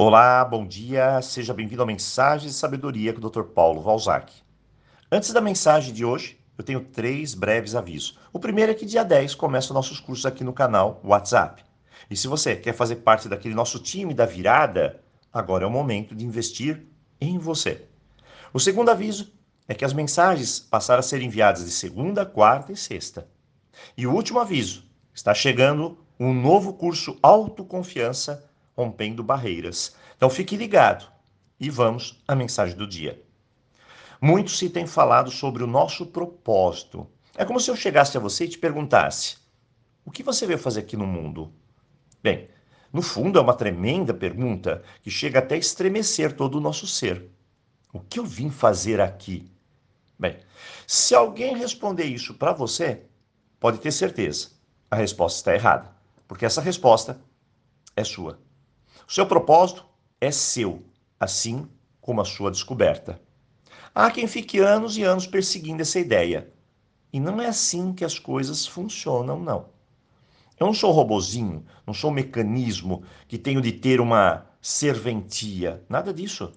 Olá, bom dia, seja bem-vindo à Mensagem de Sabedoria com o Dr. Paulo Valzac. Antes da mensagem de hoje, eu tenho três breves avisos. O primeiro é que dia 10 começam nossos cursos aqui no canal WhatsApp. E se você quer fazer parte daquele nosso time da virada, agora é o momento de investir em você. O segundo aviso é que as mensagens passaram a ser enviadas de segunda, quarta e sexta. E o último aviso, está chegando um novo curso Autoconfiança Rompendo Barreiras. Então fique ligado e vamos à mensagem do dia. Muito se tem falado sobre o nosso propósito. É como se eu chegasse a você e te perguntasse: o que você veio fazer aqui no mundo? Bem, no fundo é uma tremenda pergunta que chega até a estremecer todo o nosso ser. O que eu vim fazer aqui? Bem, se alguém responder isso para você, pode ter certeza, a resposta está errada, porque essa resposta é sua. O seu propósito é seu, assim como a sua descoberta. Há quem fique anos e anos perseguindo essa ideia. E não é assim que as coisas funcionam, não. Eu não sou robozinho, não sou um mecanismo que tenho de ter uma serventia, nada disso.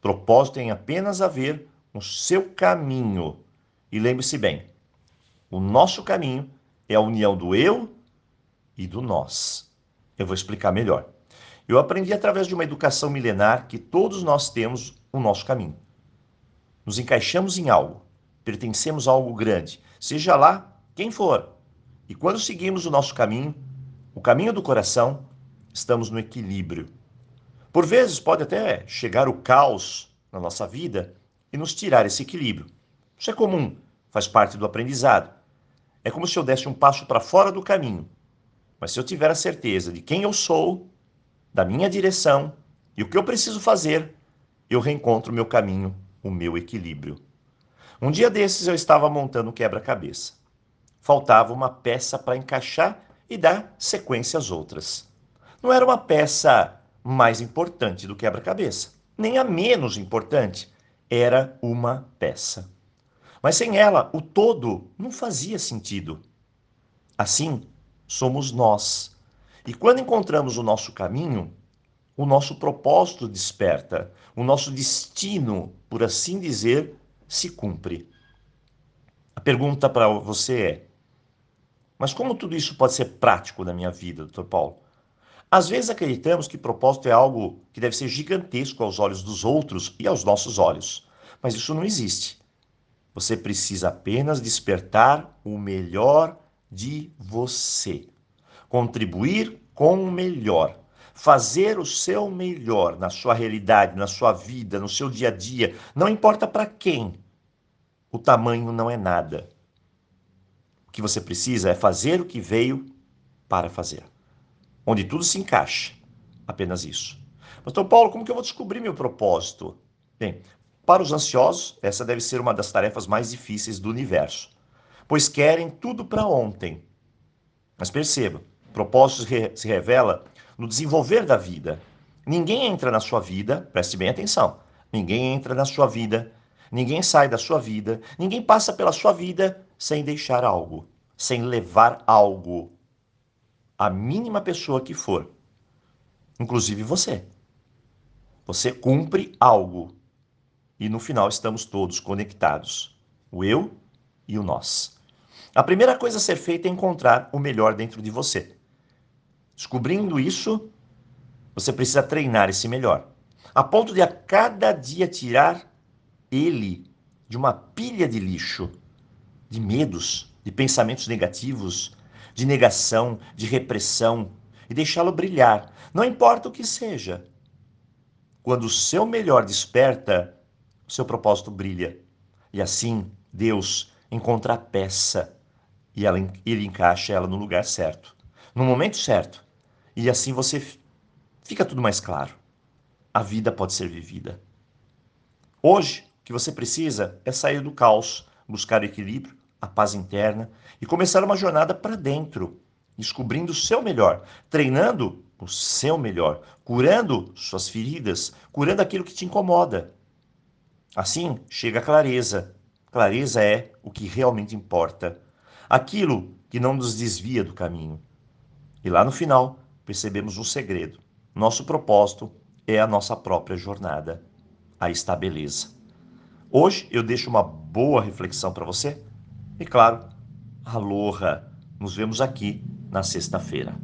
Propósito tem apenas a ver com o seu caminho. E lembre-se bem, o nosso caminho é a união do eu e do nós. Eu vou explicar melhor. Eu aprendi através de uma educação milenar que todos nós temos o nosso caminho. Nos encaixamos em algo, pertencemos a algo grande, seja lá quem for. E quando seguimos o nosso caminho, o caminho do coração, estamos no equilíbrio. Por vezes pode até chegar o caos na nossa vida e nos tirar esse equilíbrio. Isso é comum, faz parte do aprendizado. É como se eu desse um passo para fora do caminho. Mas se eu tiver a certeza de quem eu sou, da minha direção e o que eu preciso fazer, eu reencontro o meu caminho, o meu equilíbrio. Um dia desses eu estava montando um quebra-cabeça. Faltava uma peça para encaixar e dar sequência às outras. Não era uma peça mais importante do quebra-cabeça, nem a menos importante. Era uma peça. Mas sem ela, o todo não fazia sentido. Assim, somos nós. E quando encontramos o nosso caminho, o nosso propósito desperta, o nosso destino, por assim dizer, se cumpre. A pergunta para você é: mas como tudo isso pode ser prático na minha vida, Dr. Paulo? Às vezes acreditamos que propósito é algo que deve ser gigantesco aos olhos dos outros e aos nossos olhos, mas isso não existe. Você precisa apenas despertar o melhor de você, contribuir com o melhor, fazer o seu melhor na sua realidade, na sua vida, no seu dia a dia, não importa para quem. O tamanho não é nada. O que você precisa é fazer o que veio para fazer. Onde tudo se encaixa. Apenas isso. Pastor Paulo, como que eu vou descobrir meu propósito? Bem, para os ansiosos, essa deve ser uma das tarefas mais difíceis do universo, pois querem tudo para ontem. Mas perceba, propósito se revela no desenvolver da vida. Ninguém entra na sua vida, preste bem atenção, ninguém entra na sua vida, ninguém sai da sua vida, ninguém passa pela sua vida sem deixar algo, sem levar algo. A mínima pessoa que for, inclusive você. Você cumpre algo e no final estamos todos conectados, o eu e o nós. A primeira coisa a ser feita é encontrar o melhor dentro de você. Descobrindo isso, você precisa treinar esse melhor, a ponto de a cada dia tirar ele de uma pilha de lixo, de medos, de pensamentos negativos, de negação, de repressão e deixá-lo brilhar, não importa o que seja. Quando o seu melhor desperta, seu propósito brilha. E assim, Deus encontra a peça e ela, ele encaixa ela no lugar certo, no momento certo. E assim você fica tudo mais claro. A vida pode ser vivida. Hoje, o que você precisa é sair do caos, buscar o equilíbrio, a paz interna e começar uma jornada para dentro, descobrindo o seu melhor, treinando o seu melhor, curando suas feridas, curando aquilo que te incomoda. Assim chega a clareza. Clareza é o que realmente importa, aquilo que não nos desvia do caminho. E lá no final percebemos um segredo. Nosso propósito é a nossa própria jornada. Aí está a beleza. Hoje eu deixo uma boa reflexão para você. E claro, aloha! Nos vemos aqui na sexta-feira.